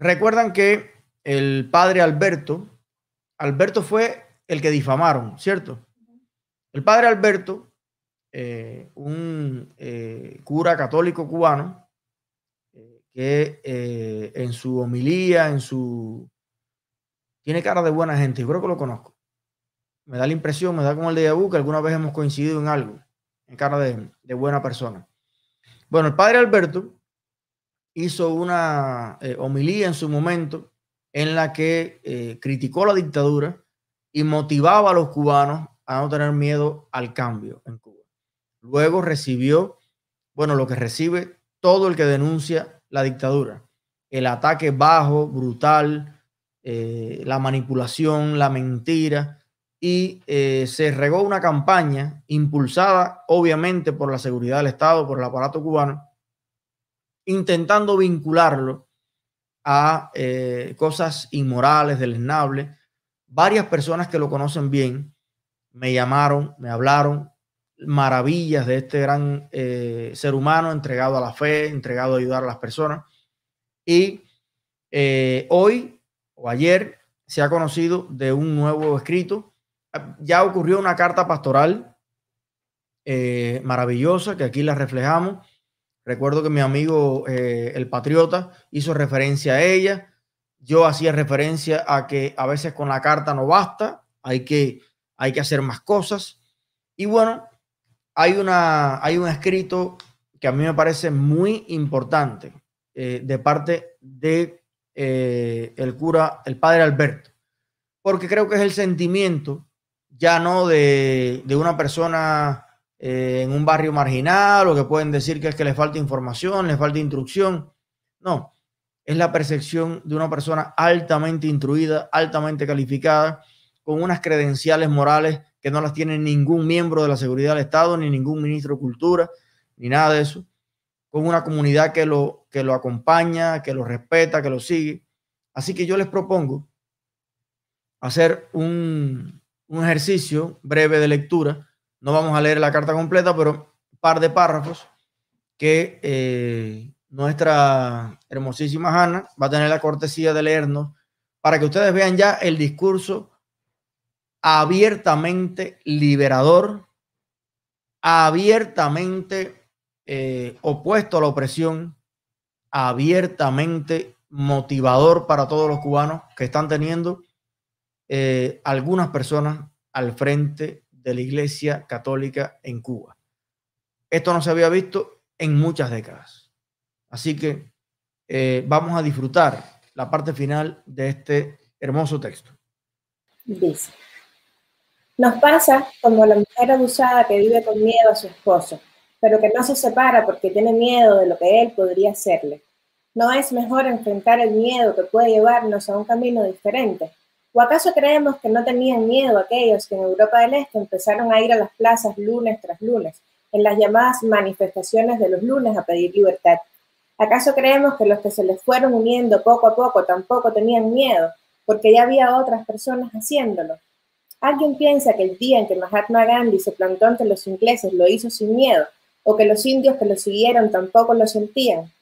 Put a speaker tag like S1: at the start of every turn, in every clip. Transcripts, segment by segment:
S1: recuerdan que el padre Alberto, Alberto fue el que difamaron, ¿cierto? El padre Alberto, eh, un eh, cura católico cubano, eh, que en su homilía, en su... Tiene cara de buena gente, yo creo que lo conozco. Me da la impresión, me da como el de Yabu, que alguna vez hemos coincidido en algo, en cara de buena persona. Bueno, el padre Alberto hizo una homilía en su momento en la que criticó la dictadura y motivaba a los cubanos a no tener miedo al cambio en Cuba. Luego recibió, bueno, lo que recibe todo el que denuncia la dictadura, el ataque bajo, brutal, eh, la manipulación, la mentira, y eh, se regó una campaña impulsada obviamente por la seguridad del Estado, por el aparato cubano, intentando vincularlo a eh, cosas inmorales, deleznables, varias personas que lo conocen bien me llamaron, me hablaron maravillas de este gran eh, ser humano entregado a la fe, entregado a ayudar a las personas. Y eh, hoy o ayer se ha conocido de un nuevo escrito. Ya ocurrió una carta pastoral maravillosa que aquí la reflejamos. Recuerdo que mi amigo el patriota hizo referencia a ella yo hacía referencia a que a veces con la carta no basta, hay que, hay que hacer más cosas. Y bueno, hay, una, hay un escrito que a mí me parece muy importante eh, de parte de eh, el cura, el padre Alberto, porque creo que es el sentimiento ya no de, de una persona eh, en un barrio marginal o que pueden decir que es que le falta información, le falta instrucción. No, es la percepción de una persona altamente instruida, altamente calificada, con unas credenciales morales que no las tiene ningún miembro de la seguridad del Estado, ni ningún ministro de Cultura, ni nada de eso, con una comunidad que lo, que lo acompaña, que lo respeta, que lo sigue. Así que yo les propongo hacer un, ejercicio breve de lectura. No vamos a leer la carta completa, pero un par de párrafos que eh, nuestra hermosísima Hanna va a tener la cortesía de leernos para que ustedes vean ya el discurso abiertamente liberador, abiertamente eh, opuesto a la opresión, abiertamente motivador para todos los cubanos que están teniendo eh, algunas personas al frente de la Iglesia Católica en Cuba. Esto no se había visto en muchas décadas. Así que eh, vamos a disfrutar la parte final de este hermoso texto.
S2: Dice, nos pasa como la mujer abusada que vive con miedo a su esposo, pero que no se separa porque tiene miedo de lo que él podría hacerle. ¿No es mejor enfrentar el miedo que puede llevarnos a un camino diferente? ¿O acaso creemos que no tenían miedo aquellos que en Europa del Este empezaron a ir a las plazas lunes tras lunes, en las llamadas manifestaciones de los lunes a pedir libertad? ¿Acaso creemos que los que se les fueron uniendo poco a poco tampoco tenían miedo, porque ya había otras personas haciéndolo? ¿Alguien piensa que el día en que Mahatma Gandhi se plantó ante los ingleses lo hizo sin miedo, o que los indios que lo siguieron tampoco lo sentían?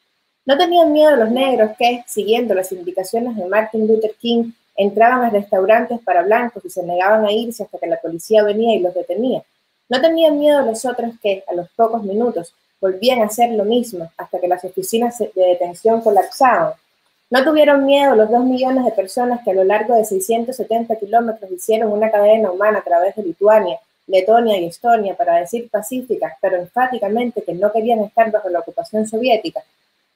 S2: ¿No tenían miedo los negros que, siguiendo las indicaciones de Martin Luther King, entraban a restaurantes para blancos y se negaban a irse hasta que la policía venía y los detenía? ¿No tenían miedo los otros que, a los pocos minutos, volvían a hacer lo mismo hasta que las oficinas de detención colapsaban. No tuvieron miedo los dos millones de personas que a lo largo de 670 kilómetros hicieron una cadena humana a través de Lituania, Letonia y Estonia para decir pacíficas, pero enfáticamente que no querían estar bajo la ocupación soviética.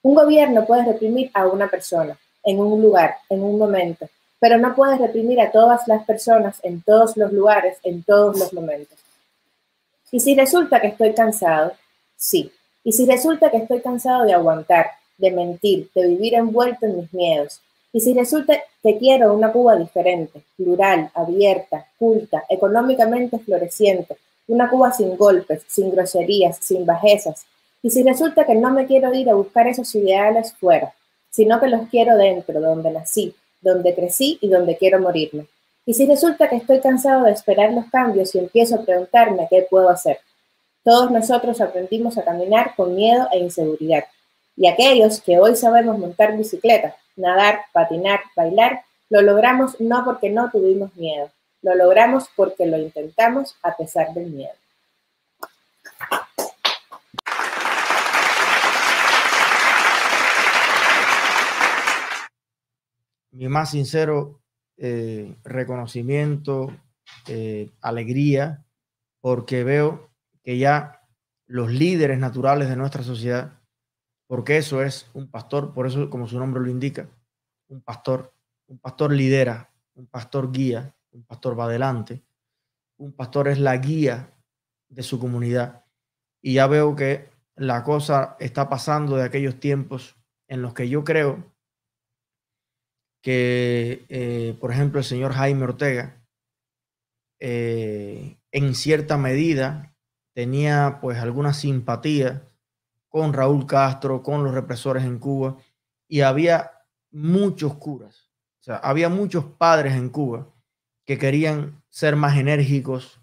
S2: Un gobierno puede reprimir a una persona, en un lugar, en un momento, pero no puede reprimir a todas las personas en todos los lugares, en todos los momentos. Y si resulta que estoy cansado, Sí. Y si resulta que estoy cansado de aguantar, de mentir, de vivir envuelto en mis miedos, y si resulta que quiero una Cuba diferente, plural, abierta, culta, económicamente floreciente, una Cuba sin golpes, sin groserías, sin bajezas, y si resulta que no me quiero ir a buscar esos ideales fuera, sino que los quiero dentro, donde nací, donde crecí y donde quiero morirme. Y si resulta que estoy cansado de esperar los cambios y empiezo a preguntarme qué puedo hacer, todos nosotros aprendimos a caminar con miedo e inseguridad. Y aquellos que hoy sabemos montar bicicleta, nadar, patinar, bailar, lo logramos no porque no tuvimos miedo, lo logramos porque lo intentamos a pesar del miedo.
S1: Mi más sincero eh, reconocimiento, eh, alegría, porque veo que ya los líderes naturales de nuestra sociedad, porque eso es un pastor, por eso como su nombre lo indica, un pastor, un pastor lidera, un pastor guía, un pastor va adelante, un pastor es la guía de su comunidad. Y ya veo que la cosa está pasando de aquellos tiempos en los que yo creo que, eh, por ejemplo, el señor Jaime Ortega, eh, en cierta medida, tenía pues alguna simpatía con Raúl Castro, con los represores en Cuba, y había muchos curas, o sea, había muchos padres en Cuba que querían ser más enérgicos,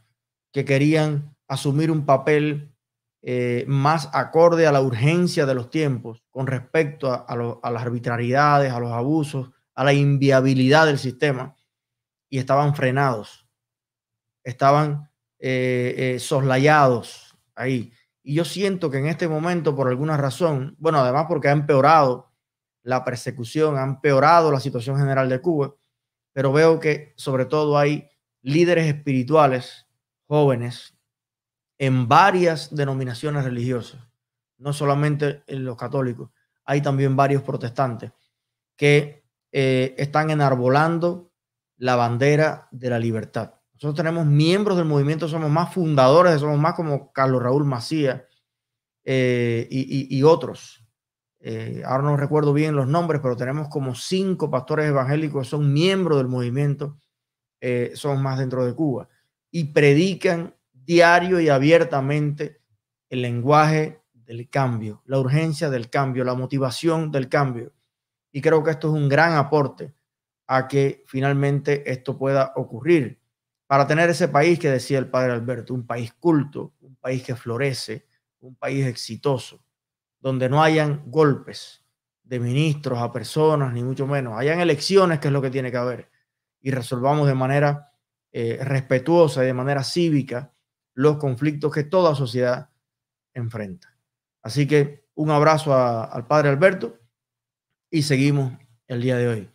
S1: que querían asumir un papel eh, más acorde a la urgencia de los tiempos con respecto a, las arbitrariedades, a los abusos, a la inviabilidad del sistema, y estaban frenados, estaban eh, eh, soslayados ahí. Y yo siento que en este momento, por alguna razón, bueno, además porque ha empeorado la persecución, ha empeorado la situación general de Cuba, pero veo que sobre todo hay líderes espirituales jóvenes en varias denominaciones religiosas, no solamente en los católicos, hay también varios protestantes que eh, están enarbolando la bandera de la libertad. Nosotros tenemos miembros del movimiento, somos más fundadores, somos más como Carlos Raúl Macías eh, y, otros. Eh, ahora no recuerdo bien los nombres, pero tenemos como cinco pastores evangélicos que son miembros del movimiento, son más dentro de Cuba, y predican diario y abiertamente el lenguaje del cambio, la urgencia del cambio, la motivación del cambio. Y creo que esto es un gran aporte a que finalmente esto pueda ocurrir para tener ese país que decía el padre Alberto, un país culto, un país que florece, un país exitoso, donde no hayan golpes de ministros a personas, ni mucho menos, hayan elecciones, que es lo que tiene que haber, y resolvamos de manera eh, respetuosa y de manera cívica los conflictos que toda sociedad enfrenta. Así que un abrazo al padre Alberto y seguimos el día de hoy.